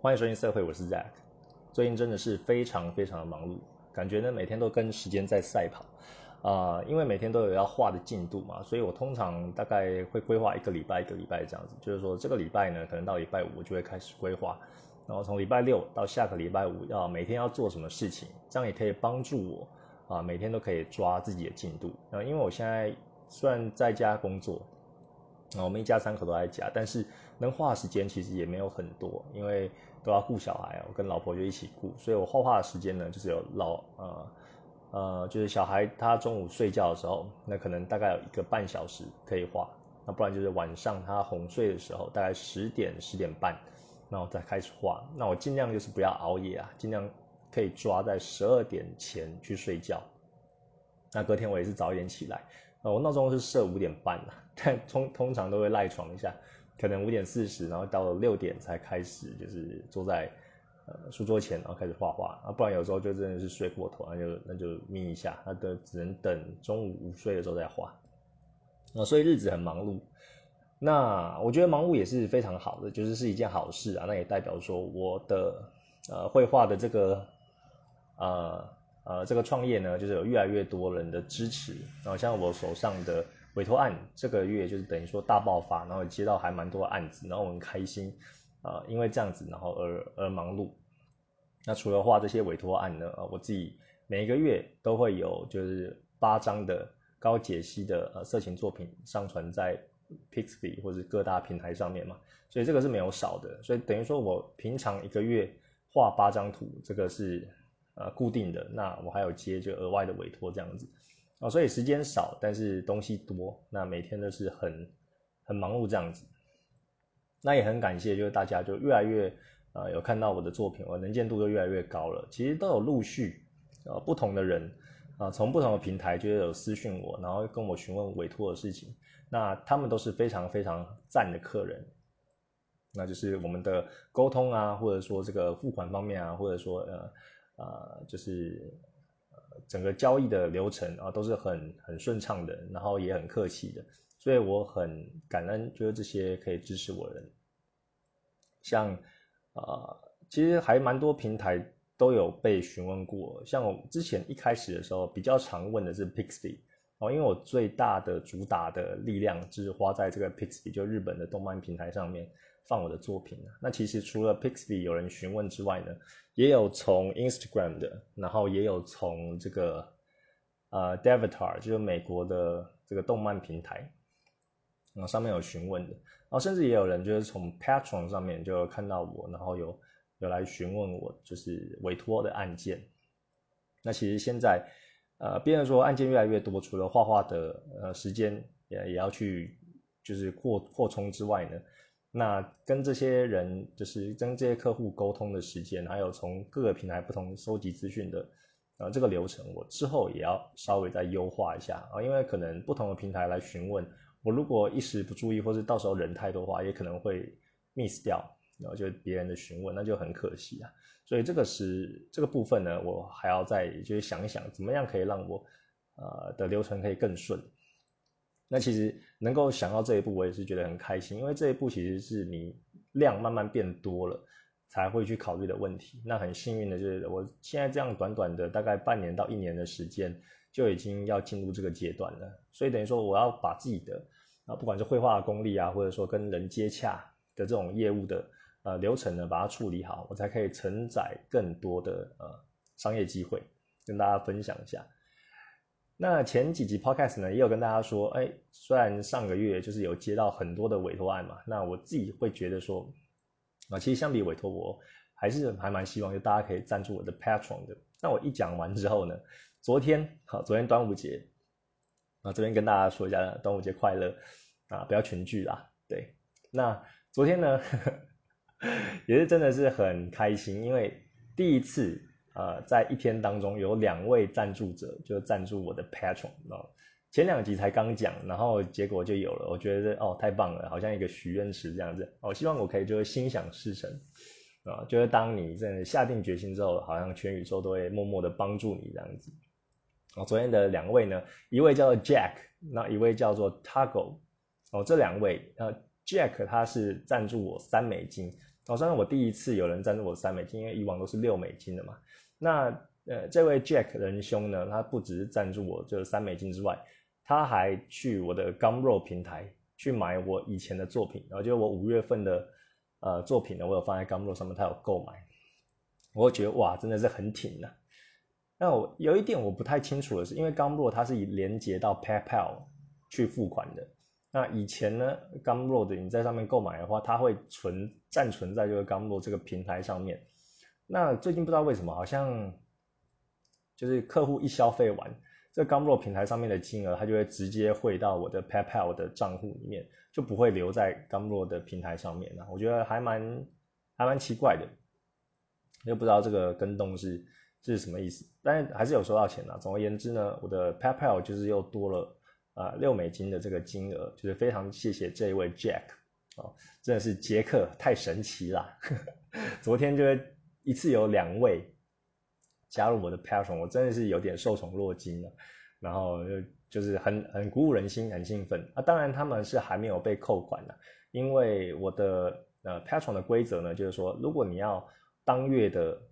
欢迎收听社会，我是 Zack。最近真的是非常非常的忙碌，感觉呢每天都跟时间在赛跑啊、因为每天都有要画的进度嘛，所以我通常大概会规划一个礼拜一个礼拜这样子，就是说这个礼拜呢，可能到礼拜五我就会开始规划，然后从礼拜六到下个礼拜五要每天要做什么事情，这样也可以帮助我啊、每天都可以抓自己的进度。啊、因为我现在虽然在家工作，啊，我们一家三口都在家，但是能画的时间其实也没有很多，因为都要顾小孩，我跟老婆就一起顾，所以我画画的时间呢，就是有老呃呃，就是小孩他中午睡觉的时候，那可能大概有一个半小时可以画，那不然就是晚上他哄睡的时候，大概十点十点半，然后再开始画。那我尽量就是不要熬夜啊，尽量可以抓在十二点前去睡觉。那隔天我也是早一点起来，呃，我闹钟是设五点半的，但通通常都会赖床一下，可能五点四十，然后到了六点才开始，就是坐在呃书桌前，然后开始画画，啊，不然有时候就真的是睡过头，那就那就眯一下，那都只能等中午午睡的时候再画，啊，所以日子很忙碌。那我觉得忙碌也是非常好的，就是是一件好事啊，那也代表说我的呃绘画的这个呃呃这个创业呢，就是有越来越多人的支持，然后像我手上的委托案，这个月就是等于说大爆发，然后接到还蛮多案子，然后我很开心，啊、因为这样子，然后而而忙碌。那除了画这些委托案呢，呃，我自己每一个月都会有就是八张的高解析的呃色情作品上传在 Pixby 或者各大平台上面嘛，所以这个是没有少的，所以等于说我平常一个月画八张图，这个是呃固定的，那我还有接就额外的委托这样子，啊、所以时间少，但是东西多，那每天都是很很忙碌这样子。那也很感谢，就是大家就越来越呃有看到我的作品，我能见度就越来越高了。其实都有陆续呃不同的人啊、从不同的平台就有私讯我，然后跟我询问委托的事情。那他们都是非常非常赞的客人，那就是我们的沟通啊，或者说这个付款方面啊，或者说呃呃就是呃整个交易的流程啊都是很很顺畅的，然后也很客气的。所以我很感恩，就是这些可以支持我的人，像呃，其实还蛮多平台都有被询问过，像我之前一开始的时候比较常问的是 Pixby 哦，因为我最大的主打的力量就是花在这个 Pixby 就日本的动漫平台上面放我的作品。那其实除了 Pixby 有人询问之外呢，也有从 Instagram 的，然后也有从这个呃 Devitar 就是美国的这个动漫平台。然后上面有询问的，然后甚至也有人就是从 Patron 上面就看到我，然后有有来询问我就是委托的案件。那其实现在呃，变成说案件越来越多，除了画画的呃时间也也要去就是扩扩充之外呢，那跟这些人就是跟这些客户沟通的时间，还有从各个平台不同收集资讯的呃这个流程，我之后也要稍微再优化一下啊，因为可能不同的平台来询问。我如果一时不注意，或是到时候人太多话，也可能会 miss 掉，然后就别人的询问，那就很可惜啊。所以这个是这个部分呢，我还要再就是想一想，怎么样可以让我呃的流程可以更顺。那其实能够想到这一步，我也是觉得很开心，因为这一步其实是你量慢慢变多了才会去考虑的问题。那很幸运的就是我现在这样短短的大概半年到一年的时间。就已经要进入这个阶段了，所以等于说我要把自己的啊，不管是绘画的功力啊，或者说跟人接洽的这种业务的呃流程呢，把它处理好，我才可以承载更多的呃商业机会，跟大家分享一下。那前几集 podcast 呢，也有跟大家说，哎，虽然上个月就是有接到很多的委托案嘛，那我自己会觉得说，啊，其实相比委托，我还是还蛮希望就大家可以赞助我的 Patron 的。那我一讲完之后呢？昨天好，昨天端午节啊，这边跟大家说一下端午节快乐啊，不要群聚啦。对，那昨天呢，呵 呵也是真的是很开心，因为第一次呃，在一天当中有两位赞助者就赞助我的 Patron 哦。前两集才刚讲，然后结果就有了，我觉得哦太棒了，好像一个许愿池这样子。哦，希望我可以就是心想事成。啊，就是当你真的下定决心之后，好像全宇宙都会默默的帮助你这样子。哦，昨天的两位呢，一位叫做 Jack，那一位叫做 Tago。哦，这两位，呃，Jack 他是赞助我三美金，哦，算是我第一次有人赞助我三美金，因为以往都是六美金的嘛。那呃，这位 Jack 仁兄呢，他不只是赞助我这三美金之外，他还去我的 Gumroad 平台去买我以前的作品，然后就我五月份的呃作品呢，我有放在 Gumroad 上面，他有购买。我觉得哇，真的是很挺的。那我有一点我不太清楚的是，因为 Gumroad 它是以连接到 PayPal 去付款的。那以前呢，Gumroad 你在上面购买的话，它会存暂存在这个 Gumroad 这个平台上面。那最近不知道为什么，好像就是客户一消费完这个 Gamro 平台上面的金额，它就会直接汇到我的 PayPal 的账户里面，就不会留在 Gamro 的平台上面了。我觉得还蛮还蛮奇怪的，又不知道这个跟动是是什么意思，但是还是有收到钱的。总而言之呢，我的 PayPal 就是又多了。啊，六美金的这个金额，就是非常谢谢这一位 Jack 哦，真的是杰克太神奇了。昨天就一次有两位加入我的 Patron，我真的是有点受宠若惊了。然后就就是很很鼓舞人心，很兴奋啊。当然他们是还没有被扣款的，因为我的呃 Patron 的规则呢，就是说如果你要当月的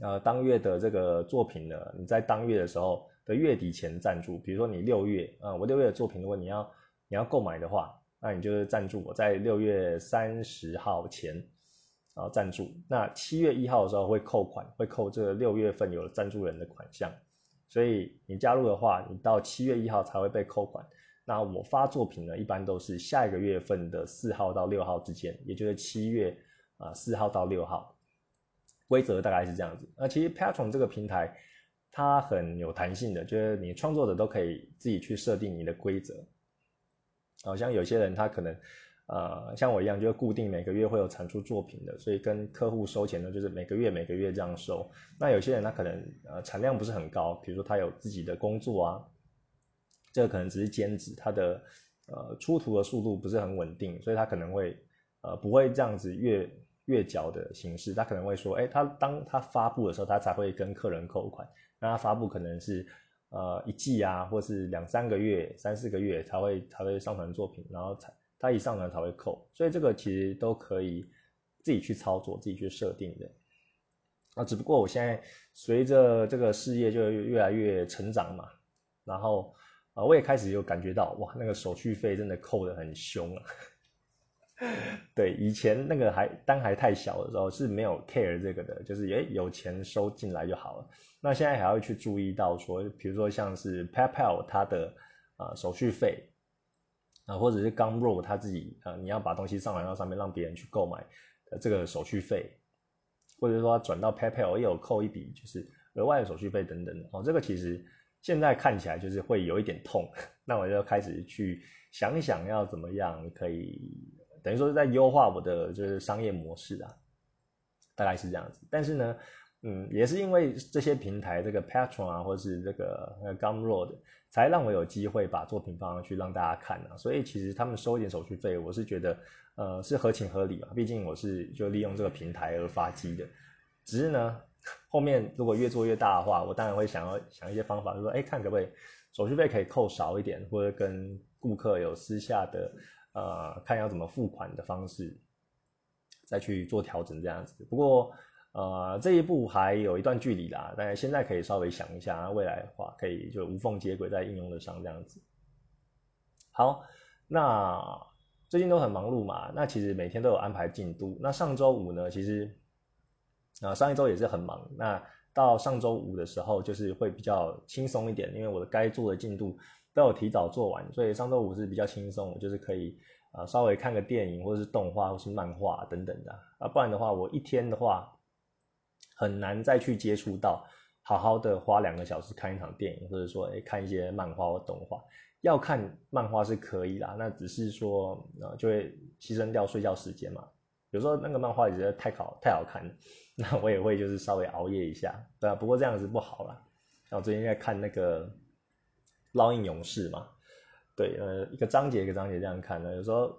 呃当月的这个作品呢，你在当月的时候。的月底前赞助，比如说你六月，啊，我六月的作品，如果你要你要购买的话，那你就是赞助我在六月三十号前，然后赞助。那七月一号的时候会扣款，会扣这个六月份有赞助人的款项。所以你加入的话，你到七月一号才会被扣款。那我发作品呢，一般都是下一个月份的四号到六号之间，也就是七月啊四号到六号。规则大概是这样子。那其实 Patron 这个平台。它很有弹性的，就是你创作者都可以自己去设定你的规则。好像有些人他可能，呃，像我一样，就是固定每个月会有产出作品的，所以跟客户收钱呢，就是每个月每个月这样收。那有些人他可能呃产量不是很高，比如说他有自己的工作啊，这个可能只是兼职，他的呃出图的速度不是很稳定，所以他可能会呃不会这样子月月缴的形式，他可能会说，哎，他当他发布的时候，他才会跟客人扣款。那他发布可能是呃一季啊，或是两三个月、三四个月才会才会上传作品，然后才它一上传才会扣，所以这个其实都可以自己去操作、自己去设定的。啊，只不过我现在随着这个事业就越来越成长嘛，然后啊我也开始有感觉到哇，那个手续费真的扣的很凶啊。对，以前那个还单还太小的时候是没有 care 这个的，就是诶有钱收进来就好了。那现在还要去注意到说，比如说像是 PayPal 它的啊手续费啊，或者是 Gumroad 它自己啊，你要把东西上传到上面让别人去购买的这个手续费，或者说转到 PayPal 也有扣一笔就是额外的手续费等等哦。这个其实现在看起来就是会有一点痛，那我就开始去想一想要怎么样可以。等于说是在优化我的就是商业模式啊，大概是这样子。但是呢，嗯，也是因为这些平台，这个 Patron 啊，或者是这个 Gumroad，才让我有机会把作品放上去让大家看啊。所以其实他们收一点手续费，我是觉得呃是合情合理嘛。毕竟我是就利用这个平台而发迹的。只是呢，后面如果越做越大的话，我当然会想要想一些方法，就说哎，看可不可以手续费可以扣少一点，或者跟顾客有私下的。呃，看要怎么付款的方式，再去做调整这样子。不过，呃，这一步还有一段距离啦。但是现在可以稍微想一下，未来的话可以就无缝接轨，在应用的上这样子。好，那最近都很忙碌嘛，那其实每天都有安排进度。那上周五呢，其实啊上一周也是很忙。那到上周五的时候，就是会比较轻松一点，因为我的该做的进度。都有提早做完，所以上周五是比较轻松，就是可以啊稍微看个电影或者是动画或是漫画等等的啊，不然的话我一天的话很难再去接触到好好的花两个小时看一场电影，或者说诶看一些漫画或动画。要看漫画是可以啦，那只是说啊就会牺牲掉睡觉时间嘛。有时候那个漫画也觉得太好太好看，那我也会就是稍微熬夜一下，对啊。不过这样子不好啦。那我最近在看那个。烙印勇士嘛，对，呃，一个章节一个章节这样看呢，有时候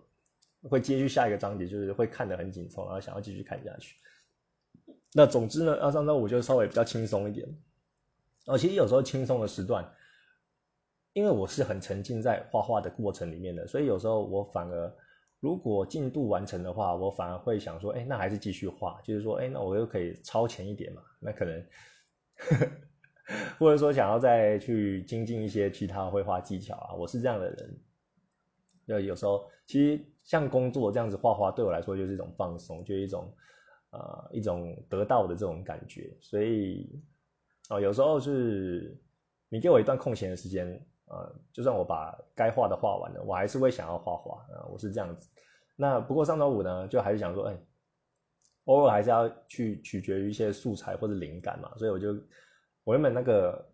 会接续下一个章节，就是会看得很紧凑，然后想要继续看下去。那总之呢，二上周五就稍微比较轻松一点。哦，其实有时候轻松的时段，因为我是很沉浸在画画的过程里面的，所以有时候我反而如果进度完成的话，我反而会想说，哎，那还是继续画，就是说，哎，那我又可以超前一点嘛，那可能，或者说想要再去精进一些其他绘画技巧啊，我是这样的人。对，有时候其实像工作这样子画画，对我来说就是一种放松，就是一种呃一种得到的这种感觉。所以哦，有时候是你给我一段空闲的时间。呃，就算我把该画的画完了，我还是会想要画画啊，我是这样子。那不过上周五呢，就还是想说，哎，偶尔还是要去取决于一些素材或者灵感嘛，所以我就我原本那个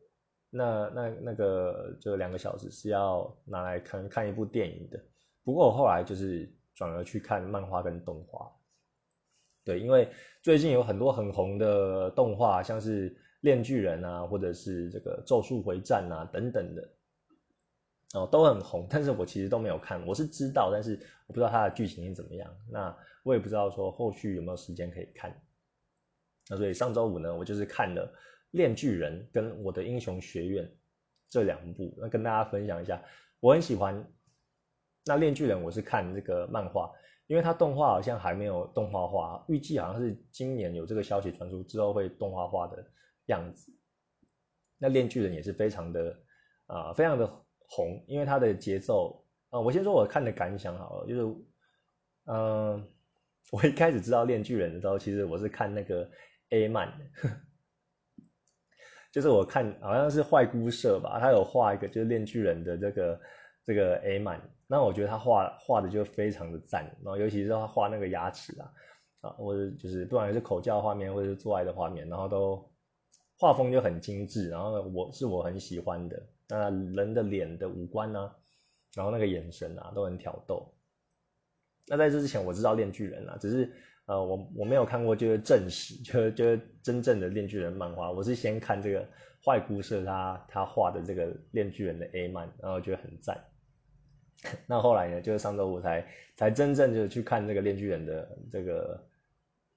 那那那个就两个小时是要拿来看看一部电影的，不过我后来就是转而去看漫画跟动画。对，因为最近有很多很红的动画，像是《炼巨人》啊，或者是这个《咒术回战》啊等等的。哦，都很红，但是我其实都没有看，我是知道，但是我不知道它的剧情是怎么样。那我也不知道说后续有没有时间可以看。那所以上周五呢，我就是看了《炼巨人》跟《我的英雄学院》这两部，那跟大家分享一下。我很喜欢。那《炼巨人》我是看这个漫画，因为它动画好像还没有动画化，预计好像是今年有这个消息传出之后会动画化的样子。那《炼巨人》也是非常的啊，非常的。红，因为它的节奏啊，我先说我看的感想好了，就是，嗯，我一开始知道《炼巨人》的时候，其实我是看那个 A 漫，就是我看好像是坏姑社吧，他有画一个就是《炼巨人》的这个这个 A 漫，那我觉得他画画的就非常的赞，然后尤其是他画那个牙齿啊，啊，或者就是不管是口交画面或者是做爱的画面，然后都画风就很精致，然后我是我很喜欢的。那人的脸的五官呢，然后那个眼神啊，都很挑逗。那在这之前我知道《炼巨人》啊，只是呃我我没有看过就是正史，就是就是真正的《炼巨人》漫画。我是先看这个坏姑社他他画的这个《炼巨人》的 A 漫，然后觉得很赞。那后来呢，就是上周五才才真正就去看这个《炼巨人》的这个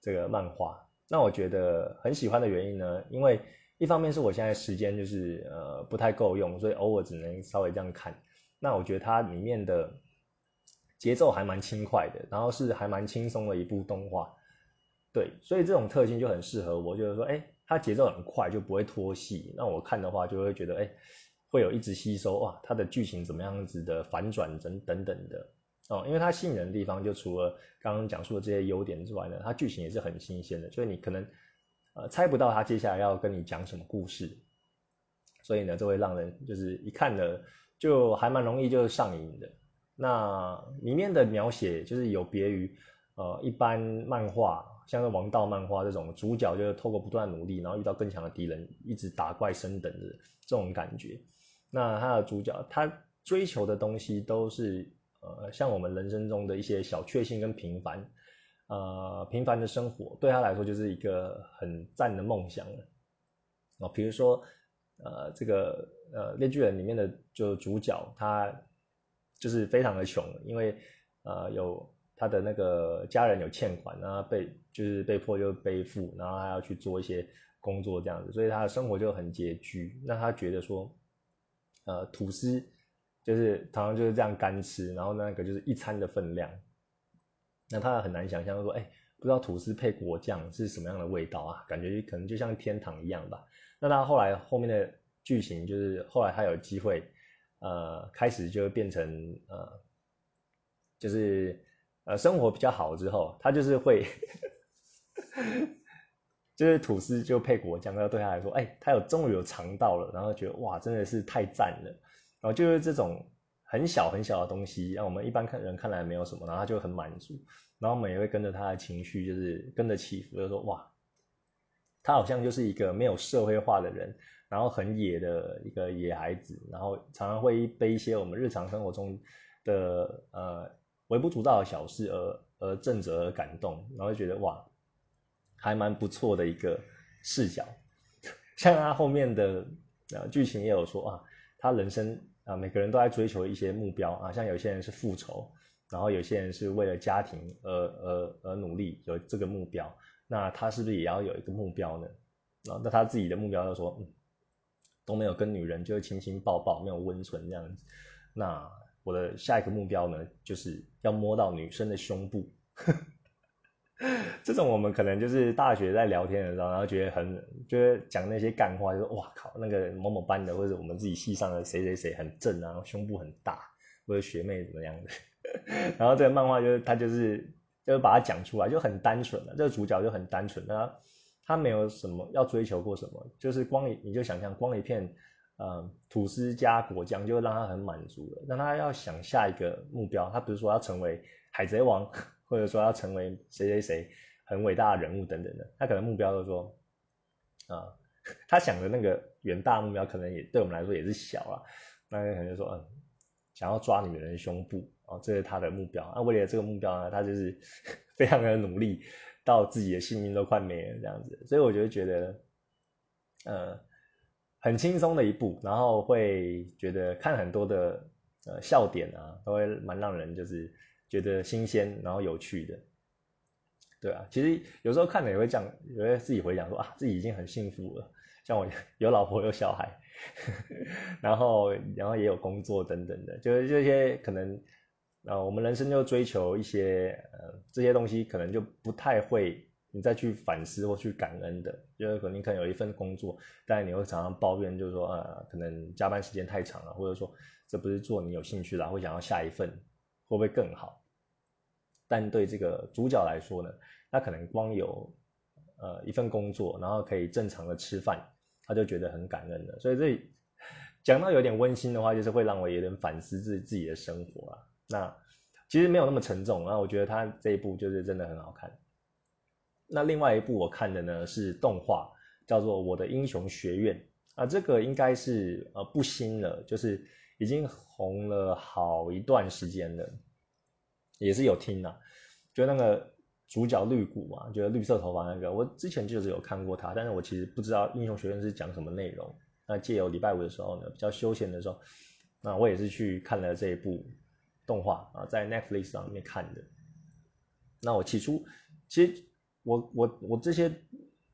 这个漫画。那我觉得很喜欢的原因呢，因为。一方面是我现在时间就是呃不太够用，所以偶尔只能稍微这样看。那我觉得它里面的节奏还蛮轻快的，然后是还蛮轻松的一部动画。对，所以这种特性就很适合我，就是说，哎，它节奏很快，就不会拖戏。那我看的话就会觉得，哎，会有一直吸收哇，它的剧情怎么样子的反转等等等的哦。因为它吸引人的地方，就除了刚刚讲述的这些优点之外呢，它剧情也是很新鲜的，就是你可能。呃，猜不到它接下来要跟你讲什么故事，所以呢，这会让人就是一看呢，就还蛮容易就上瘾的。那里面的描写就是有别于呃一般漫画，像是王道漫画这种主角就是透过不断努力，然后遇到更强的敌人，一直打怪升等的这种感觉。那他的主角他追求的东西都是呃像我们人生中的一些小确幸跟平凡。呃，平凡的生活对他来说就是一个很赞的梦想了。哦，比如说，呃，这个呃《猎巨人》里面的就主角，他就是非常的穷，因为呃有他的那个家人有欠款，然后被就是被迫就背负，然后还要去做一些工作这样子，所以他的生活就很拮据。那他觉得说，呃，吐司就是常常就是这样干吃，然后那个就是一餐的分量。那他很难想象说，哎，不知道吐司配果酱是什么样的味道啊？感觉可能就像天堂一样吧。那他后来后面的剧情就是，后来他有机会，呃，开始就变成呃，就是呃生活比较好之后，他就是会，就是吐司就配果酱，那对他来说，哎，他有终于有尝到了，然后觉得哇，真的是太赞了。然后就是这种。很小很小的东西，让我们一般看人看来没有什么，然后他就很满足，然后我们也会跟着他的情绪，就是跟着起伏，就说哇，他好像就是一个没有社会化的人，然后很野的一个野孩子，然后常常会背一些我们日常生活中的呃微不足道的小事而而震折而感动，然后就觉得哇，还蛮不错的一个视角。像他后面的呃剧情也有说啊，他人生。啊，每个人都在追求一些目标啊，像有些人是复仇，然后有些人是为了家庭而而而努力，有这个目标。那他是不是也要有一个目标呢？啊，那他自己的目标就说，嗯，都没有跟女人就是亲亲抱抱，没有温存这样子。那我的下一个目标呢，就是要摸到女生的胸部。这种我们可能就是大学在聊天的时候，然后觉得很，就是讲那些干话，就说哇靠，那个某某班的或者我们自己系上的谁谁谁很正啊，胸部很大，或者学妹怎么样的。然后这个漫画就是他就是就是把它讲出来，就很单纯的，这个主角就很单纯，他他没有什么要追求过什么，就是光你就想象光一片呃吐司加果酱就让他很满足了。那他要想下一个目标，他比如说要成为海贼王。或者说要成为谁谁谁很伟大的人物等等的，他可能目标就是说，啊，他想的那个远大目标可能也对我们来说也是小啊，那可能就说，嗯，想要抓女人胸部，哦，这是他的目标。那为了这个目标呢，他就是 非常的努力，到自己的性命都快没了这样子。所以我就觉得，呃，很轻松的一部，然后会觉得看很多的呃笑点啊，都会蛮让人就是。觉得新鲜，然后有趣的，对啊，其实有时候看了也会这样，也会自己回想说啊，自己已经很幸福了，像我有老婆有小孩，然后然后也有工作等等的，就是这些可能，呃，我们人生就追求一些呃这些东西，可能就不太会你再去反思或去感恩的，就是可能你可能有一份工作，但你会常常抱怨，就是说呃可能加班时间太长了，或者说这不是做你有兴趣的，会想要下一份。会不会更好？但对这个主角来说呢，他可能光有呃一份工作，然后可以正常的吃饭，他就觉得很感恩了。所以这讲到有点温馨的话，就是会让我有点反思自自己的生活啊。那其实没有那么沉重，那我觉得他这一部就是真的很好看。那另外一部我看的呢是动画，叫做《我的英雄学院》啊，这个应该是呃不新了，就是。已经红了好一段时间了，也是有听啊，就那个主角绿谷嘛，就是绿色头发那个，我之前就是有看过他，但是我其实不知道英雄学院是讲什么内容。那借由礼拜五的时候呢，比较休闲的时候，那我也是去看了这一部动画啊，在 Netflix 上面看的。那我起初其实我我我这些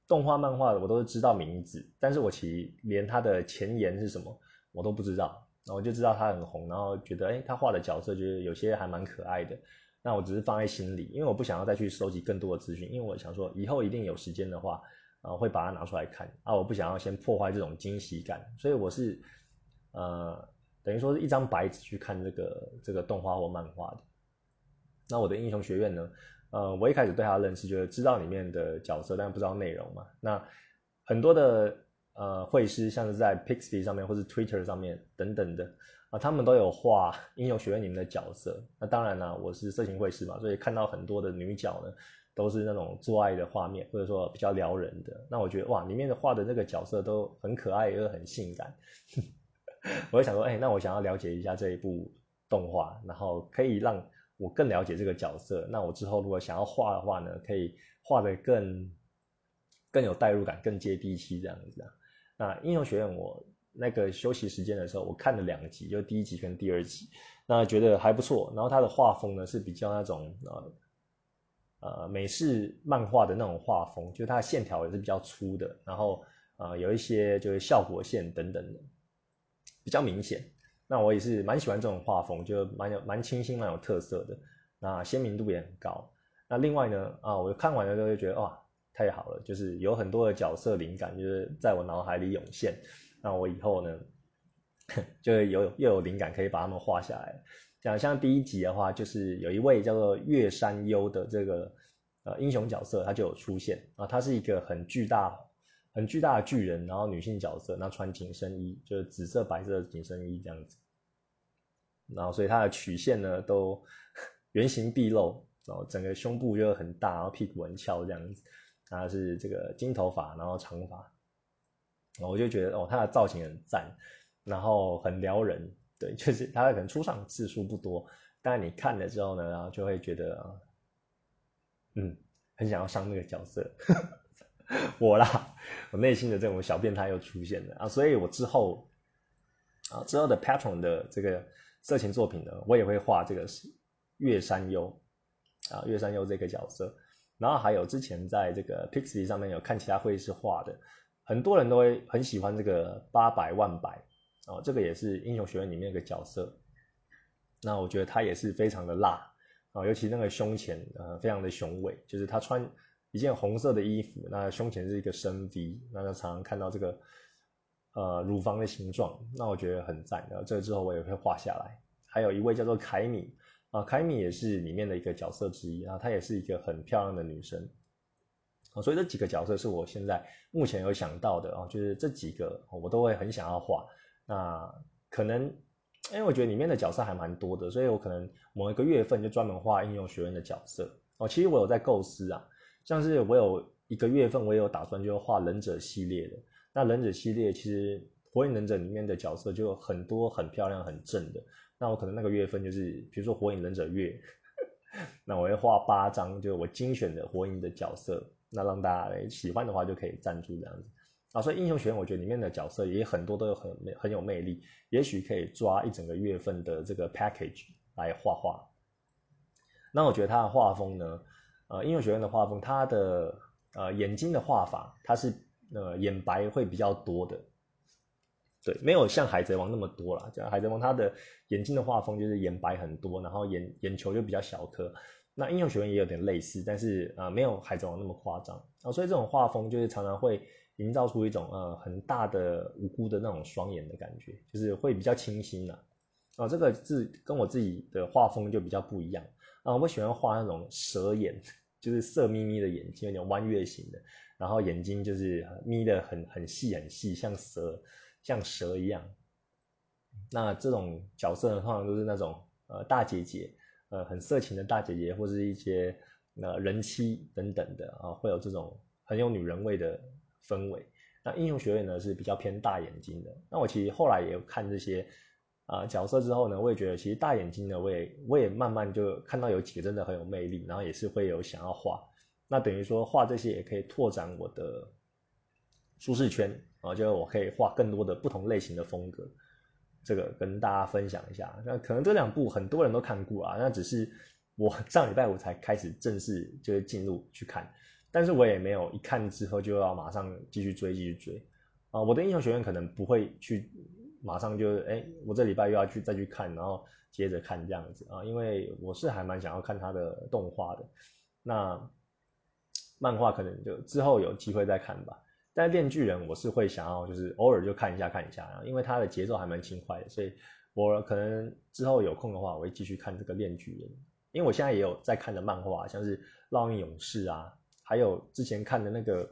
动画漫画的我都是知道名字，但是我其实连它的前言是什么我都不知道。然后我就知道他很红，然后觉得哎，他画的角色就是有些还蛮可爱的。那我只是放在心里，因为我不想要再去收集更多的资讯，因为我想说以后一定有时间的话，啊会把它拿出来看啊，我不想要先破坏这种惊喜感，所以我是呃等于说是一张白纸去看这个这个动画或漫画的。那我的英雄学院呢，呃，我一开始对他的认识就是知道里面的角色，但不知道内容嘛。那很多的。呃，绘师像是在 Pixie 上面或是 Twitter 上面等等的啊，他们都有画英雄学院里面的角色。那当然啦，我是色情绘师嘛，所以看到很多的女角呢，都是那种做爱的画面，或者说比较撩人的。那我觉得哇，里面的画的那个角色都很可爱，又很性感。我就想说，哎，那我想要了解一下这一部动画，然后可以让我更了解这个角色。那我之后如果想要画的话呢，可以画的更更有代入感，更接地气这样子啊。那英雄学院，我那个休息时间的时候，我看了两集，就第一集跟第二集，那觉得还不错。然后它的画风呢是比较那种呃呃美式漫画的那种画风，就它的线条也是比较粗的，然后呃有一些就是效果线等等的比较明显。那我也是蛮喜欢这种画风，就蛮有蛮清新、蛮有特色的，那鲜明度也很高。那另外呢，啊，我看完了之后就觉得哇。太好了，就是有很多的角色灵感，就是在我脑海里涌现。那我以后呢，就有又有灵感可以把他们画下来。像像第一集的话，就是有一位叫做月山优的这个呃英雄角色，他就有出现啊。他是一个很巨大、很巨大的巨人，然后女性角色，那穿紧身衣，就是紫色、白色的紧身衣这样子。然后所以他的曲线呢都 原形毕露，然后整个胸部就很大，然后屁股很翘这样子。他是这个金头发，然后长发，我就觉得哦，他的造型很赞，然后很撩人，对，就是他可能出场次数不多，但你看了之后呢，然后就会觉得，嗯，很想要上那个角色，我啦，我内心的这种小变态又出现了啊，所以我之后啊之后的 Patron 的这个色情作品呢，我也会画这个月山优啊，月山优这个角色。然后还有之前在这个 Pixie 上面有看其他会师画的，很多人都会很喜欢这个八百万白哦，这个也是英雄学院里面一个角色。那我觉得他也是非常的辣啊，尤其那个胸前呃非常的雄伟，就是他穿一件红色的衣服，那胸前是一个深 V，那就常常看到这个呃乳房的形状，那我觉得很赞。然后这个之后我也会画下来。还有一位叫做凯米啊，凯米也是里面的一个角色之一啊，她也是一个很漂亮的女生啊，所以这几个角色是我现在目前有想到的啊，就是这几个我都会很想要画。那可能因为我觉得里面的角色还蛮多的，所以我可能某一个月份就专门画应用学院的角色哦。其实我有在构思啊，像是我有一个月份我也有打算就画忍者系列的。那忍者系列其实火影忍者里面的角色就很多很漂亮很正的。那我可能那个月份就是，比如说火影忍者月，那我会画八张，就是我精选的火影的角色，那让大家喜欢的话就可以赞助这样子啊。所以英雄学院我觉得里面的角色也很多都有很很有魅力，也许可以抓一整个月份的这个 package 来画画。那我觉得他的画风呢，呃，英雄学院的画风，他的呃眼睛的画法，它是呃眼白会比较多的。对，没有像海贼王那么多啦。像海贼王，他的眼睛的画风就是眼白很多，然后眼眼球就比较小颗。那英雄学院也有点类似，但是呃，没有海贼王那么夸张啊。所以这种画风就是常常会营造出一种呃很大的无辜的那种双眼的感觉，就是会比较清新呐。啊，这个是跟我自己的画风就比较不一样啊。我喜欢画那种蛇眼，就是色眯眯的眼睛，有点弯月形的，然后眼睛就是眯得很很细很细，像蛇。像蛇一样，那这种角色呢，通常都是那种呃大姐姐，呃很色情的大姐姐，或是一些呃人妻等等的啊，会有这种很有女人味的氛围。那英雄学院呢是比较偏大眼睛的。那我其实后来也有看这些啊角色之后呢，我也觉得其实大眼睛呢，我也我也慢慢就看到有几个真的很有魅力，然后也是会有想要画。那等于说画这些也可以拓展我的舒适圈。啊，就是我可以画更多的不同类型的风格，这个跟大家分享一下。那可能这两部很多人都看过啊，那只是我 上礼拜五才开始正式就是进入去看，但是我也没有一看之后就要马上继续追继续追啊。我的英雄学院可能不会去马上就哎，我这礼拜又要去再去看，然后接着看这样子啊，因为我是还蛮想要看他的动画的，那漫画可能就之后有机会再看吧。但是《炼巨人》我是会想要，就是偶尔就看一下看一下啊，因为它的节奏还蛮轻快的，所以我可能之后有空的话，我会继续看这个《链巨人》。因为我现在也有在看的漫画，像是《烙印勇士》啊，还有之前看的那个《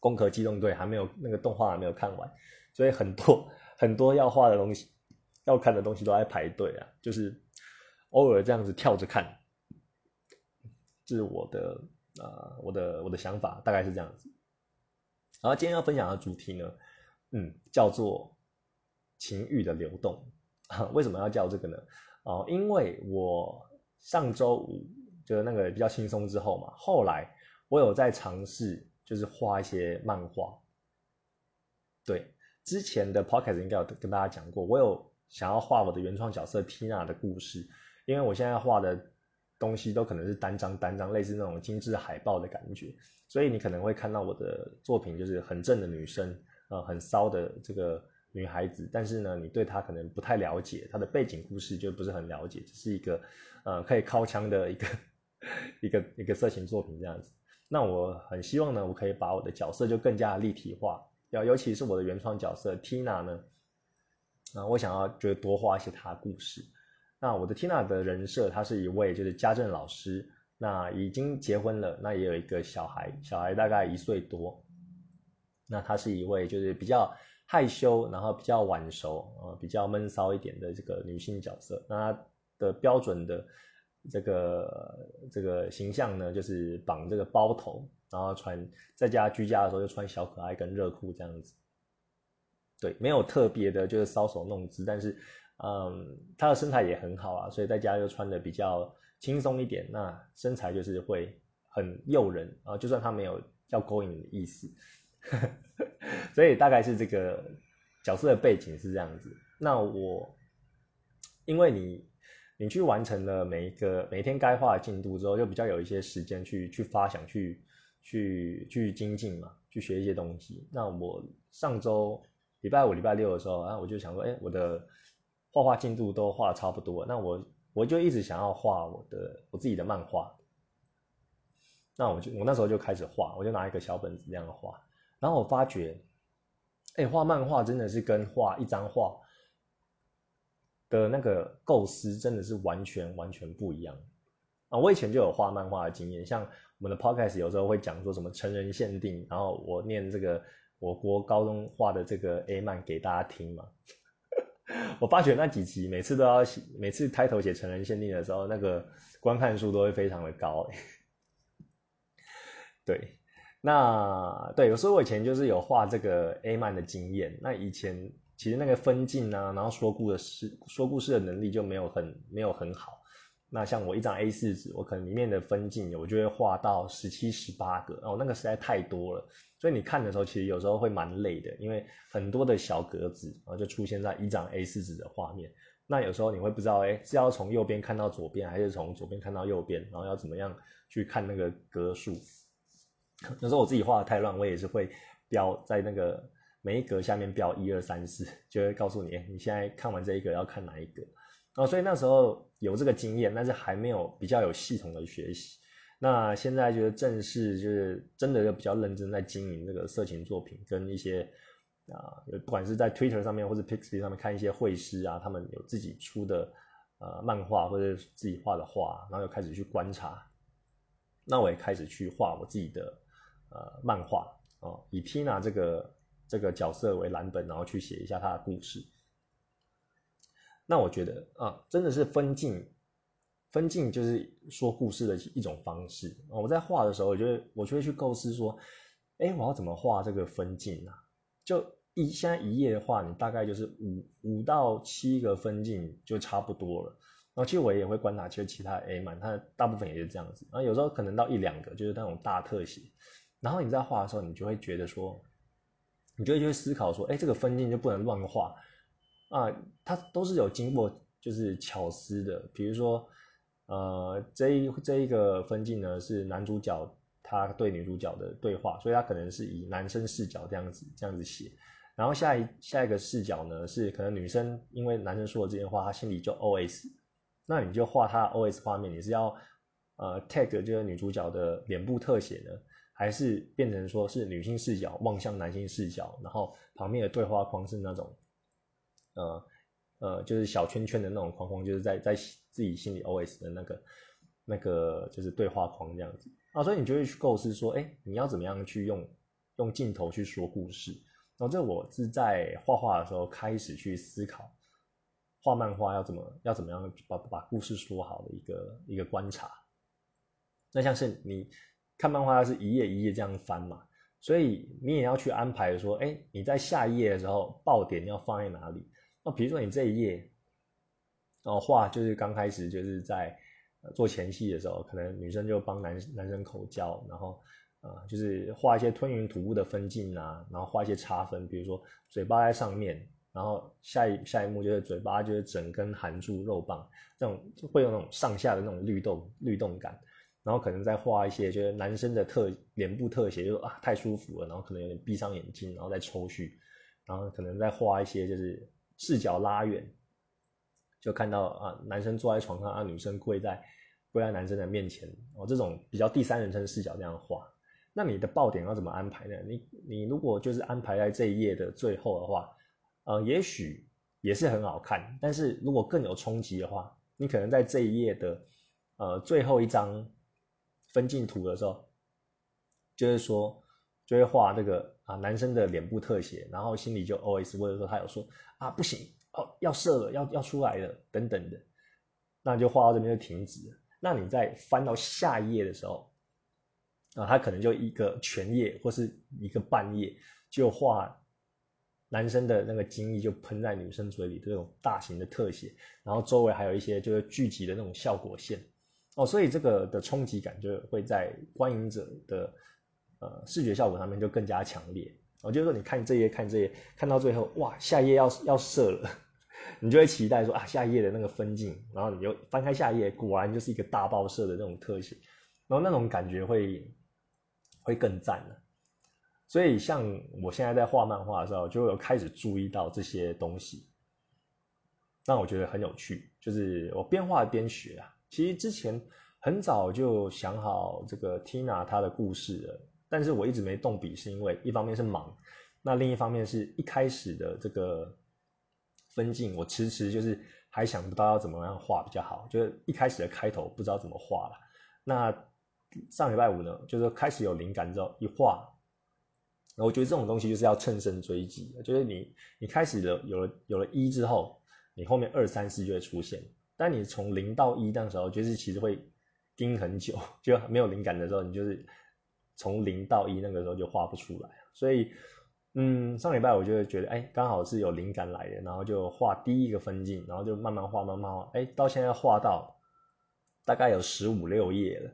攻壳机动队》，还没有那个动画还没有看完，所以很多很多要画的东西、要看的东西都在排队啊。就是偶尔这样子跳着看，这是我的呃我的我的想法，大概是这样子。然后今天要分享的主题呢，嗯，叫做情欲的流动。为什么要叫这个呢？哦，因为我上周五就是那个比较轻松之后嘛，后来我有在尝试，就是画一些漫画。对，之前的 podcast 应该有跟大家讲过，我有想要画我的原创角色 Tina 的故事，因为我现在画的。东西都可能是单张单张，类似那种精致海报的感觉，所以你可能会看到我的作品就是很正的女生，呃，很骚的这个女孩子，但是呢，你对她可能不太了解，她的背景故事就不是很了解，只是一个呃可以靠枪的一个 一个一个色情作品这样子。那我很希望呢，我可以把我的角色就更加立体化，要尤其是我的原创角色 Tina 呢，啊，我想要就多画一些她的故事。那我的 Tina 的人设，她是一位就是家政老师，那已经结婚了，那也有一个小孩，小孩大概一岁多。那她是一位就是比较害羞，然后比较晚熟，呃，比较闷骚一点的这个女性角色。那她的标准的这个这个形象呢，就是绑这个包头，然后穿在家居家的时候就穿小可爱跟热裤这样子。对，没有特别的，就是搔首弄姿，但是。嗯，他的身材也很好啊，所以在家就穿的比较轻松一点，那身材就是会很诱人啊。就算他没有要勾引你的意思，所以大概是这个角色的背景是这样子。那我因为你你去完成了每一个每天该画的进度之后，就比较有一些时间去去发想、去去去精进嘛，去学一些东西。那我上周礼拜五、礼拜六的时候啊，我就想说，哎，我的画画进度都画差不多，那我我就一直想要画我的我自己的漫画。那我就我那时候就开始画，我就拿一个小本子这样画，然后我发觉，哎，画漫画真的是跟画一张画的那个构思真的是完全完全不一样啊！我以前就有画漫画的经验，像我们的 podcast 有时候会讲说什么成人限定，然后我念这个我国高中画的这个 A 漫给大家听嘛。我发觉那几集每次都要写，每次开头写成人限定的时候，那个观看数都会非常的高。对，那对，有时候我以前就是有画这个 A 漫的经验。那以前其实那个分镜啊，然后说故事、说故事的能力就没有很没有很好。那像我一张 A 四纸，我可能里面的分镜，我就会画到十七、十八个，哦，那个实在太多了。所以你看的时候，其实有时候会蛮累的，因为很多的小格子，然后就出现在一张 A 四纸的画面。那有时候你会不知道，哎，是要从右边看到左边，还是从左边看到右边，然后要怎么样去看那个格数？有时候我自己画的太乱，我也是会标在那个每一格下面标一二三四，就会告诉你，你现在看完这一个要看哪一格。哦，所以那时候有这个经验，但是还没有比较有系统的学习。那现在就是正式，就是真的就比较认真在经营这个色情作品，跟一些啊，不管是在 Twitter 上面或者 Pixie 上面看一些绘师啊，他们有自己出的呃漫画或者自己画的画，然后又开始去观察。那我也开始去画我自己的。呃，漫画哦，以 Tina 这个这个角色为蓝本，然后去写一下他的故事。那我觉得啊，真的是分镜，分镜就是说故事的一种方式啊。我在画的时候，我就我就会去构思说，哎，我要怎么画这个分镜啊？就一现在一页的话，你大概就是五五到七个分镜就差不多了。然后其实我也会观察，其实其他 A 漫它大部分也是这样子。然后有时候可能到一两个，就是那种大特写。然后你在画的时候，你就会觉得说，你就会去思考说，哎，这个分镜就不能乱画啊，它都是有经过就是巧思的。比如说，呃，这一这一个分镜呢是男主角他对女主角的对话，所以他可能是以男生视角这样子这样子写。然后下一下一个视角呢是可能女生因为男生说了这些话，她心里就 O S，那你就画她 O S 画面，你是要呃 tag 这个女主角的脸部特写呢？还是变成说是女性视角望向男性视角，然后旁边的对话框是那种，呃呃，就是小圈圈的那种框框，就是在在自己心里 OS 的那个那个就是对话框这样子啊，所以你就会去构思说，哎，你要怎么样去用用镜头去说故事？然后这我是在画画的时候开始去思考，画漫画要怎么要怎么样把把故事说好的一个一个观察。那像是你。看漫画是一页一页这样翻嘛，所以你也要去安排说，哎，你在下一页的时候爆点要放在哪里？那比如说你这一页，哦画就是刚开始就是在做前戏的时候，可能女生就帮男男生口交，然后啊就是画一些吞云吐雾的分镜啊，然后画一些差分，比如说嘴巴在上面，然后下一下一幕就是嘴巴就是整根含住肉棒，这种会有那种上下的那种律动律动感。然后可能再画一些，就是男生的特脸部特写，就啊太舒服了，然后可能有点闭上眼睛，然后再抽蓄，然后可能再画一些，就是视角拉远，就看到啊男生坐在床上，啊女生跪在跪在男生的面前，哦这种比较第三人称视角这样画，那你的爆点要怎么安排呢？你你如果就是安排在这一页的最后的话，呃也许也是很好看，但是如果更有冲击的话，你可能在这一页的呃最后一张。分镜图的时候，就是说就会画这个啊男生的脸部特写，然后心里就 OS 或者说他有说啊不行哦要射了要要出来了等等的，那就画到这边就停止。那你再翻到下一页的时候，啊他可能就一个全页或是一个半页就画男生的那个精液就喷在女生嘴里这种大型的特写，然后周围还有一些就是聚集的那种效果线。哦，所以这个的冲击感就会在观影者的呃视觉效果上面就更加强烈。我就是说，你看这页看这页，看到最后，哇，下一页要要射了，你就会期待说啊，下一页的那个分镜，然后你就翻开下一页，果然就是一个大爆射的那种特写，然后那种感觉会会更赞了。所以像我现在在画漫画的时候，就有开始注意到这些东西。让我觉得很有趣，就是我边画边学啊。其实之前很早就想好这个 Tina 她的故事了，但是我一直没动笔，是因为一方面是忙，那另一方面是一开始的这个分镜，我迟迟就是还想不到要怎么样画比较好，就是一开始的开头不知道怎么画了。那上礼拜五呢，就是开始有灵感之后一画，我觉得这种东西就是要乘胜追击，就是你你开始了有了有了一之后，你后面二三四就会出现。但你从零到一那时候，就是其实会盯很久，就没有灵感的时候，你就是从零到一那个时候就画不出来。所以，嗯，上礼拜我就觉得，哎，刚好是有灵感来的，然后就画第一个分镜，然后就慢慢画，慢慢画，哎，到现在画到大概有十五六页了。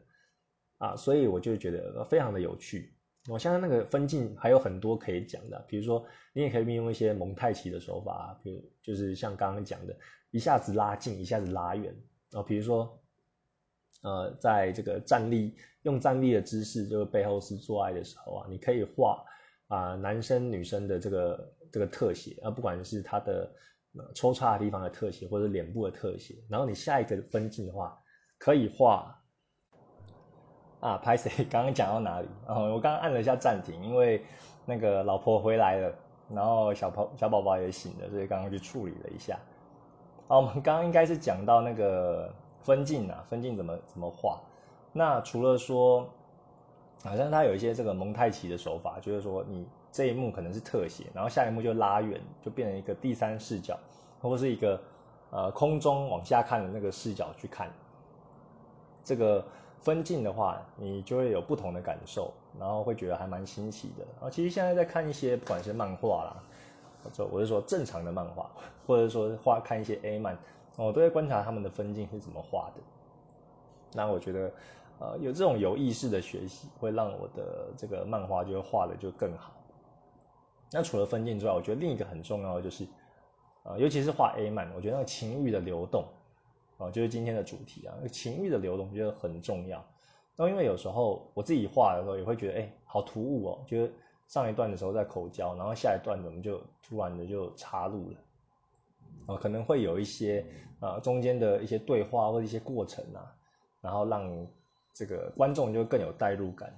啊，所以我就觉得非常的有趣。我相信那个分镜还有很多可以讲的，比如说你也可以运用一些蒙太奇的手法，比如就是像刚刚讲的，一下子拉近，一下子拉远。啊，比如说，呃，在这个站立用站立的姿势，就是背后是做爱的时候啊，你可以画啊男生女生的这个这个特写，啊，不管是他的抽插的地方的特写，或者脸部的特写。然后你下一个分镜的话，可以画。啊，拍谁？刚刚讲到哪里？啊我刚刚按了一下暂停，因为那个老婆回来了，然后小宝小宝宝也醒了，所以刚刚去处理了一下。好，我们刚刚应该是讲到那个分镜啊，分镜怎么怎么画。那除了说，好像它有一些这个蒙太奇的手法，就是说你这一幕可能是特写，然后下一幕就拉远，就变成一个第三视角，或是一个呃空中往下看的那个视角去看这个。分镜的话，你就会有不同的感受，然后会觉得还蛮新奇的。啊，其实现在在看一些不管是漫画啦，或者我是说正常的漫画，或者说画看一些 A 漫，我都会观察他们的分镜是怎么画的。那我觉得，呃，有这种有意识的学习，会让我的这个漫画就画的就更好。那除了分镜之外，我觉得另一个很重要的就是，呃，尤其是画 A 漫，我觉得那个情欲的流动。啊，就是今天的主题啊，情欲的流动，我觉得很重要。那因为有时候我自己画的时候，也会觉得，哎，好突兀哦。觉得上一段的时候在口交，然后下一段怎么就突然的就插入了？啊，可能会有一些啊中间的一些对话或者一些过程啊，然后让这个观众就更有代入感。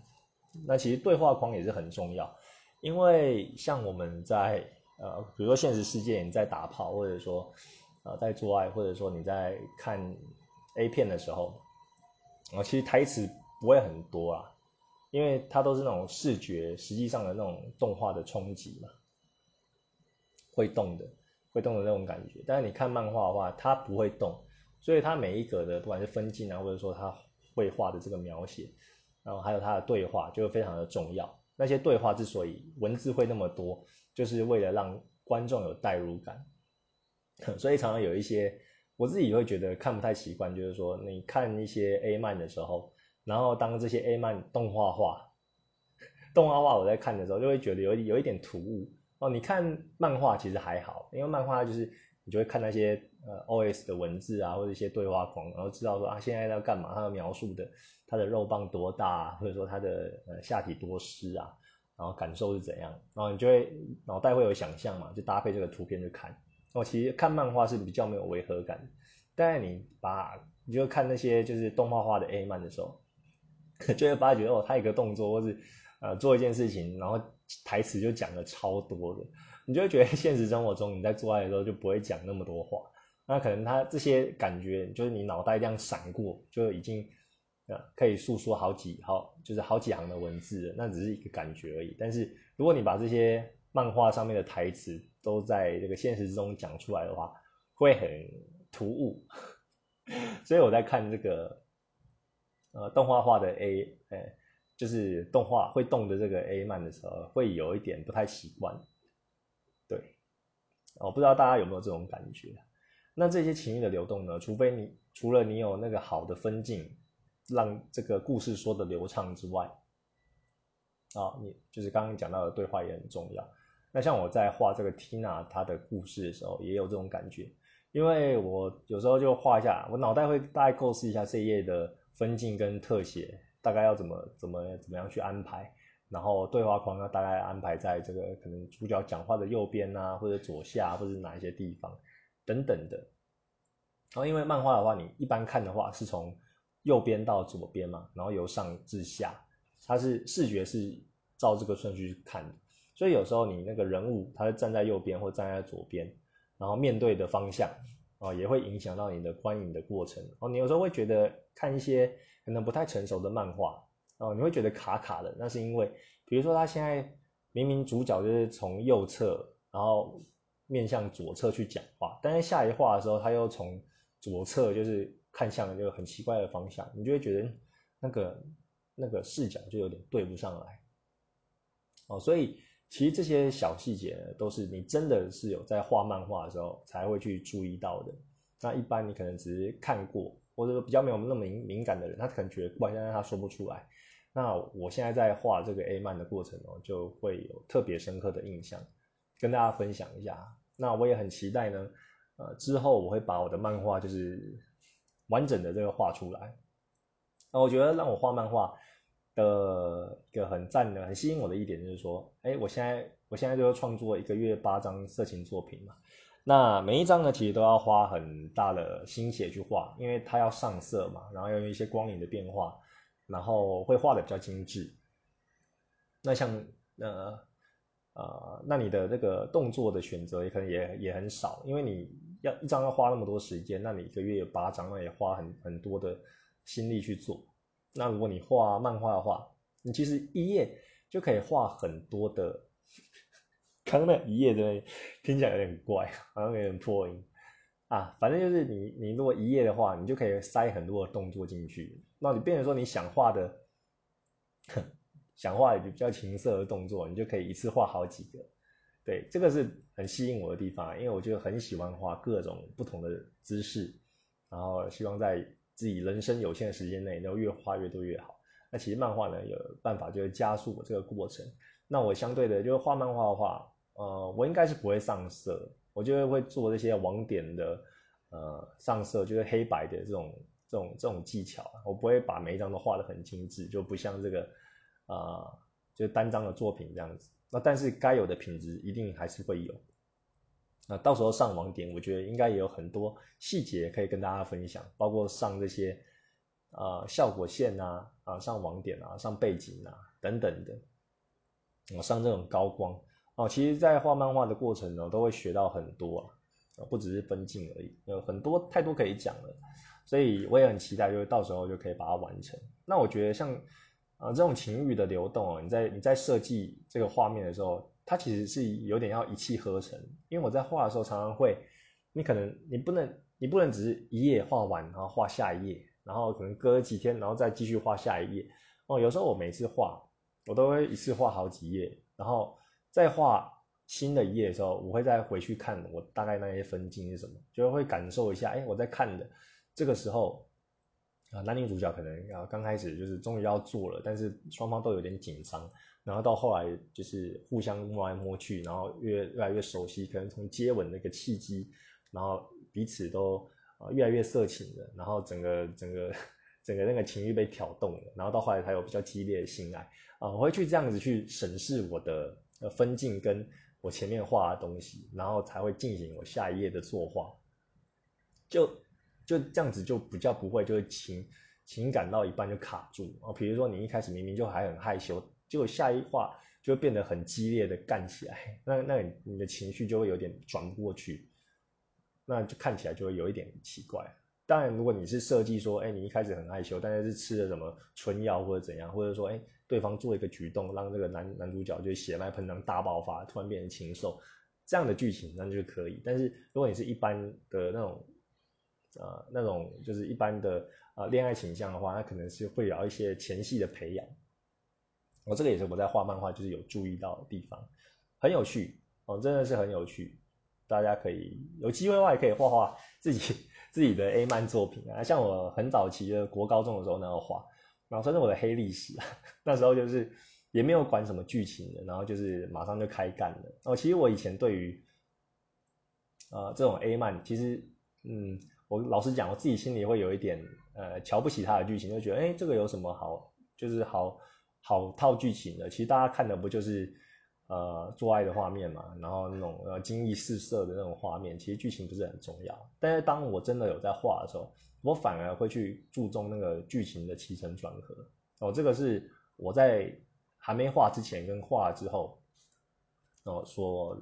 那其实对话框也是很重要，因为像我们在呃，比如说现实世界你在打炮，或者说。啊，在做爱或者说你在看 A 片的时候，啊，其实台词不会很多啊，因为它都是那种视觉实际上的那种动画的冲击嘛，会动的，会动的那种感觉。但是你看漫画的话，它不会动，所以它每一格的不管是分镜啊，或者说它绘画的这个描写，然后还有它的对话，就非常的重要。那些对话之所以文字会那么多，就是为了让观众有代入感。所以常常有一些我自己会觉得看不太习惯，就是说你看一些 A 漫的时候，然后当这些 A 漫动画化，动画化我在看的时候就会觉得有有一点突兀哦。你看漫画其实还好，因为漫画就是你就会看那些呃 OS 的文字啊，或者一些对话框，然后知道说啊现在要干嘛，他描述的他的肉棒多大，或者说他的呃下体多湿啊，然后感受是怎样，然后你就会脑袋会有想象嘛，就搭配这个图片去看。哦，其实看漫画是比较没有违和感，但是你把你就看那些就是动画化的 A 漫的时候，就会发觉哦，他一个动作或是呃做一件事情，然后台词就讲的超多的，你就会觉得 现实生活中你在做爱的时候就不会讲那么多话，那可能他这些感觉就是你脑袋这样闪过，就已经呃可以诉说好几好就是好几行的文字，那只是一个感觉而已。但是如果你把这些漫画上面的台词，都在这个现实之中讲出来的话，会很突兀，所以我在看这个呃动画化的 A，哎，就是动画会动的这个 A 漫的时候，会有一点不太习惯。对，我不知道大家有没有这种感觉。那这些情绪的流动呢？除非你除了你有那个好的分镜，让这个故事说的流畅之外，啊，你就是刚刚讲到的对话也很重要。那像我在画这个 Tina 她的故事的时候，也有这种感觉，因为我有时候就画一下，我脑袋会大概构思一下这一页的分镜跟特写，大概要怎么怎么怎么样去安排，然后对话框要大概安排在这个可能主角讲话的右边啊，或者左下，或者哪一些地方等等的，然后因为漫画的话，你一般看的话是从右边到左边嘛，然后由上至下，它是视觉是照这个顺序去看的，所以有时候你那个人物他是站在右边或站在左边，然后面对的方向啊，也会影响到你的观影的过程。哦，你有时候会觉得看一些可能不太成熟的漫画哦，你会觉得卡卡的，那是因为比如说他现在明明主角就是从右侧，然后面向左侧去讲话，但是下一话的时候他又从左侧就是看向一个很奇怪的方向，你就会觉得那个那个视角就有点对不上来哦，所以其实这些小细节呢，都是你真的是有在画漫画的时候才会去注意到的。那一般你可能只是看过，或者说比较没有那么敏敏感的人，他可能觉得怪，但是他说不出来。那我现在在画这个 A 漫的过程哦，就会有特别深刻的印象，跟大家分享一下。那我也很期待呢。呃，之后我会把我的漫画就是完整的这个画出来。那我觉得让我画漫画的一个很赞的、很吸引我的一点就是说，哎，我现在我现在就创作一个月八张色情作品嘛。那每一张呢，其实都要花很大的心血去画，因为它要上色嘛，然后要用一些光影的变化，然后会画的比较精致。那像呃呃，那你的这个动作的选择也可能也也很少，因为你。要一张要花那么多时间，那你一个月有八张，那也花很很多的心力去做。那如果你画漫画的话，你其实一页就可以画很多的。刚那一页真的听起来有点怪，好像有点破音啊。反正就是你你如果一页的话，你就可以塞很多的动作进去。那你变成说你想画的，想画也比较情色的动作，你就可以一次画好几个。对，这个是很吸引我的地方，因为我就很喜欢画各种不同的姿势，然后希望在自己人生有限的时间内，能够越画越多越好。那其实漫画呢，有办法就是加速我这个过程。那我相对的，就是画漫画的话，呃，我应该是不会上色，我就会做这些网点的，呃，上色就是黑白的这种这种这种技巧，我不会把每一张都画得很精致，就不像这个，啊，就单张的作品这样子。那但是该有的品质一定还是会有。那到时候上网点，我觉得应该也有很多细节可以跟大家分享，包括上这些啊效果线啊啊上网点啊上背景啊等等的，我上这种高光哦。其实，在画漫画的过程呢，都会学到很多啊，不只是分镜而已，有很多太多可以讲了。所以我也很期待，就是到时候就可以把它完成。那我觉得像。啊，这种情欲的流动哦，你在你在设计这个画面的时候，它其实是有点要一气呵成。因为我在画的时候，常常会，你可能你不能你不能只是一页画完，然后画下一页，然后可能隔几天，然后再继续画下一页。哦，有时候我每次画，我都会一次画好几页，然后再画新的一页的时候，我会再回去看我大概那些分镜是什么，就会感受一下，哎，我在看的这个时候。啊，男女主角可能啊刚开始就是终于要做了，但是双方都有点紧张，然后到后来就是互相摸来摸去，然后越越来越熟悉，可能从接吻那个契机，然后彼此都啊越来越色情的，然后整个整个 整个那个情欲被挑动了，然后到后来才有比较激烈的性爱啊，我会去这样子去审视我的呃分镜跟我前面画的东西，然后才会进行我下一页的作画，就。就这样子就比较不会，就是情情感到一半就卡住啊。比如说你一开始明明就还很害羞，结果下一画就变得很激烈的干起来，那那你的情绪就会有点转不过去，那就看起来就会有一点奇怪。当然，如果你是设计说，哎，你一开始很害羞，但是是吃了什么春药或者怎样，或者说，哎，对方做一个举动，让这个男男主角就血脉喷张大爆发，突然变成禽兽，这样的剧情那就可以。但是如果你是一般的那种。呃，那种就是一般的呃恋爱倾向的话，那可能是会有一些前戏的培养。我这个也是我在画漫画就是有注意到的地方，很有趣哦，真的是很有趣。大家可以有机会的话，也可以画画自己 自己的 A 漫作品啊。像我很早期的国高中的时候那个画，然后算是我的黑历史。那时候就是也没有管什么剧情的，然后就是马上就开干了。哦，其实我以前对于呃这种 A 漫，其实嗯。我老实讲，我自己心里会有一点呃瞧不起他的剧情，就觉得哎，这个有什么好，就是好好套剧情的？其实大家看的不就是呃做爱的画面嘛，然后那种呃惊异四射的那种画面，其实剧情不是很重要。但是当我真的有在画的时候，我反而会去注重那个剧情的起承转合。哦，这个是我在还没画之前跟画之后，哦所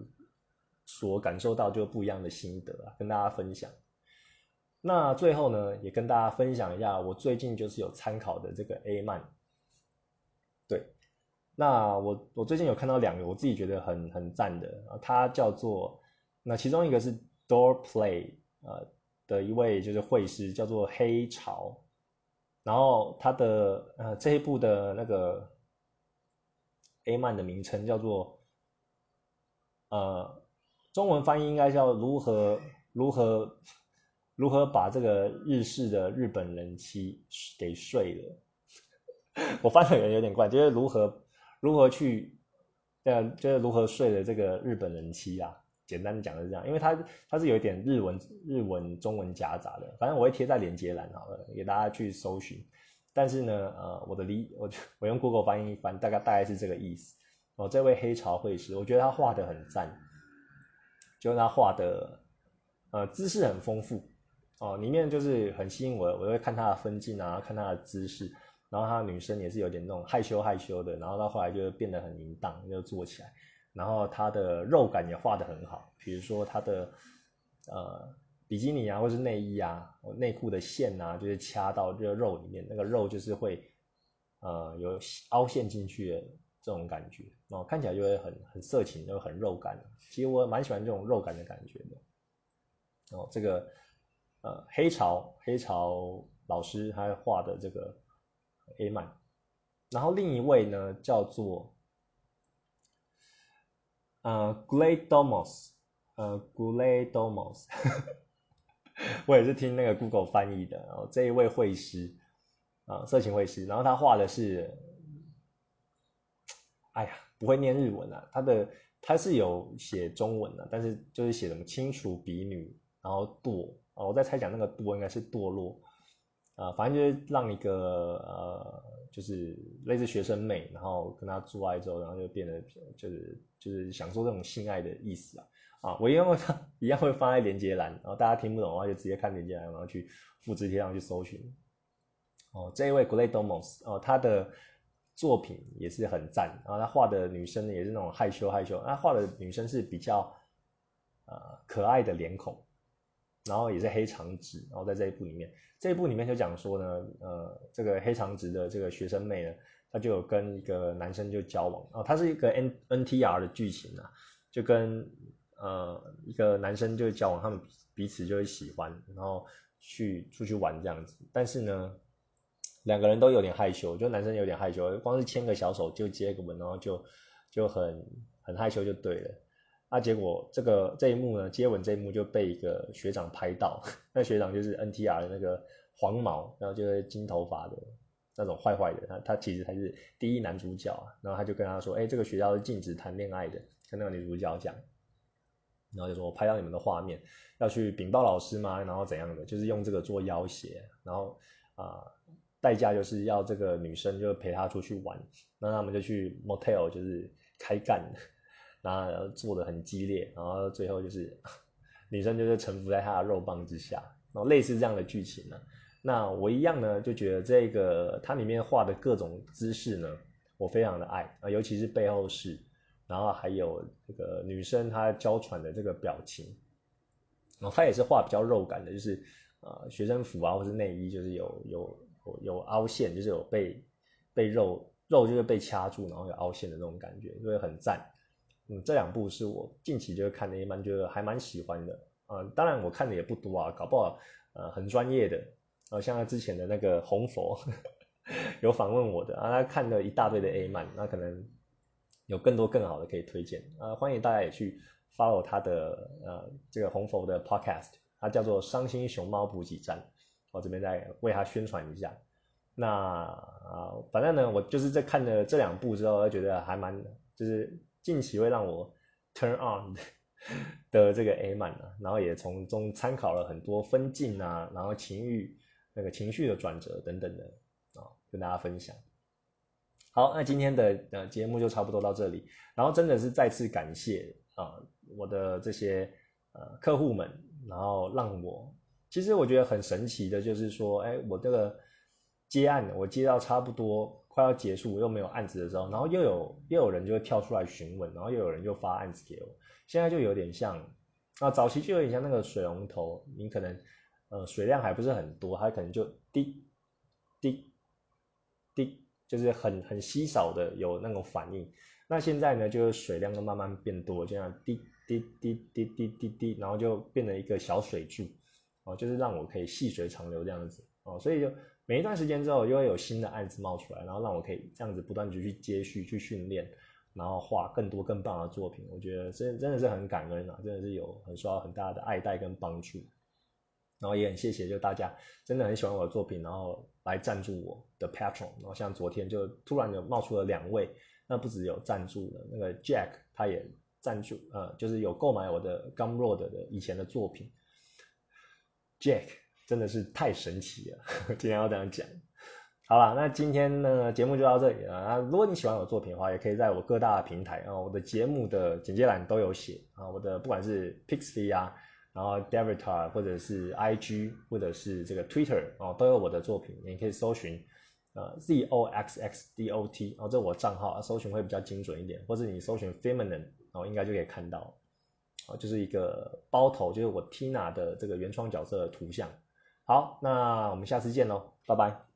所感受到就不一样的心得啊，跟大家分享。那最后呢，也跟大家分享一下，我最近就是有参考的这个 A 漫。对，那我我最近有看到两个我自己觉得很很赞的啊，它叫做那其中一个是 Door Play 呃的一位就是绘师叫做黑潮，然后他的呃这一部的那个 A 漫的名称叫做呃中文翻译应该叫如何如何。如何把这个日式的日本人妻给睡了？我翻的有点怪，就是如何如何去，呃，就是如何睡了这个日本人妻啊？简单的讲是这样，因为它它是有一点日文日文中文夹杂的，反正我会贴在连接栏好了，给大家去搜寻。但是呢，呃，我的理我 我用 Google 翻译一翻，大概大概是这个意思。哦，这位黑潮会师，我觉得他画的很赞，就是他画的呃姿势很丰富。哦，里面就是很吸引我，我会看他的分镜啊，看他的姿势，然后他的女生也是有点那种害羞害羞的，然后到后来就变得很淫荡，就做起来，然后她的肉感也画得很好，比如说她的呃比基尼啊，或是内衣啊，内裤的线啊，就是掐到这个肉里面，那个肉就是会呃有凹陷进去的这种感觉，哦，看起来就会很很色情，就很肉感，其实我蛮喜欢这种肉感的感觉的，哦，这个。呃，黑潮黑潮老师他画的这个 A 曼，然后另一位呢叫做呃 Gladomos，呃 Gladomos，我也是听那个 Google 翻译的，然后这一位绘师啊，色情绘师，然后他画的是，哎呀，不会念日文啊，他的他是有写中文的，但是就是写什么清楚比女，然后堕啊。我在猜想那个堕应该是堕落，啊，反正就是让一个呃，就是类似学生妹，然后跟他做爱之后，然后就变得就是就是享受这种性爱的意思啊，啊，我一样会一样会放在连接栏，然后大家听不懂的话就直接看连接栏，然后去复制贴上去搜寻。哦，这一位 Gladomos 哦，他的作品也是很赞，然后他画的女生也是那种害羞害羞，他画的女生是比较呃可爱的脸孔。然后也是黑长直，然后在这一部里面，这一部里面就讲说呢，呃，这个黑长直的这个学生妹呢，她就有跟一个男生就交往，哦，他是一个 N N T R 的剧情啊，就跟呃一个男生就交往，他们彼此就会喜欢，然后去出去玩这样子，但是呢，两个人都有点害羞，就男生有点害羞，光是牵个小手就接个吻，然后就就很很害羞就对了。啊，结果这个这一幕呢，接吻这一幕就被一个学长拍到，那学长就是 NTR 的那个黄毛，然后就是金头发的那种坏坏的，他他其实才是第一男主角啊，然后他就跟他说，哎，这个学校是禁止谈恋爱的，跟那个女主角讲，然后就说我拍到你们的画面，要去禀报老师吗？然后怎样的，就是用这个做要挟，然后啊，代价就是要这个女生就陪他出去玩，那他们就去 motel 就是开干。然后做的很激烈，然后最后就是 女生就是臣服在他的肉棒之下，然后类似这样的剧情呢。那我一样呢就觉得这个它里面画的各种姿势呢，我非常的爱啊，尤其是背后式，然后还有这个女生她娇喘的这个表情，然后它也是画比较肉感的，就是呃学生服啊或是内衣就是有有有有凹陷，就是有被被肉肉就是被掐住，然后有凹陷的那种感觉，就会很赞。嗯，这两部是我近期就是看的，一般觉得还蛮喜欢的啊。当然我看的也不多啊，搞不好呃很专业的，呃像之前的那个红佛 有访问我的啊，他看了一大堆的 A 漫，那可能有更多更好的可以推荐啊。欢迎大家也去 follow 他的呃这个红佛的 podcast，它叫做伤心熊猫补给站，我这边再为他宣传一下。那啊，反正呢，我就是在看了这两部之后，觉得还蛮就是。近期会让我 turn on 的这个 A 漫啊，然后也从中参考了很多分镜啊，然后情欲那个情绪的转折等等的啊，跟大家分享。好，那今天的呃节目就差不多到这里，然后真的是再次感谢啊我的这些呃客户们，然后让我其实我觉得很神奇的就是说，哎，我这个接案我接到差不多快要结束，又没有案子的时候，然后又有又有人就会跳出来询问，然后又有人就发案子给我，现在就有点像啊早期就有点像那个水龙头，你可能呃水量还不是很多，它可能就滴滴滴。就是很很稀少的有那种反应，那现在呢，就是水量都慢慢变多，这样滴滴滴滴滴滴滴，然后就变成一个小水柱，哦，就是让我可以细水长流这样子，哦，所以就每一段时间之后，又会有新的案子冒出来，然后让我可以这样子不断的去接续去训练，然后画更多更棒的作品，我觉得真真的是很感恩啊，真的是有很受到很大的爱戴跟帮助。然后也很谢谢，就大家真的很喜欢我的作品，然后来赞助我的 Patron。然后像昨天就突然就冒出了两位，那不只有赞助的，那个 Jack 他也赞助，呃，就是有购买我的 Gumroad 的以前的作品。Jack 真的是太神奇了，今天要这样讲。好了，那今天呢节目就到这里了啊。如果你喜欢我作品的话，也可以在我各大平台啊，我的节目的简介栏都有写啊，我的不管是 Pixie 啊。然后 d e v i t a 或者是 IG 或者是这个 Twitter 哦，都有我的作品，你可以搜寻呃 Z O X X D O T 哦，这我账号，搜寻会比较精准一点，或者你搜寻 Feminine 哦，应该就可以看到，哦，就是一个包头，就是我 Tina 的这个原创角色的图像。好，那我们下次见喽，拜拜。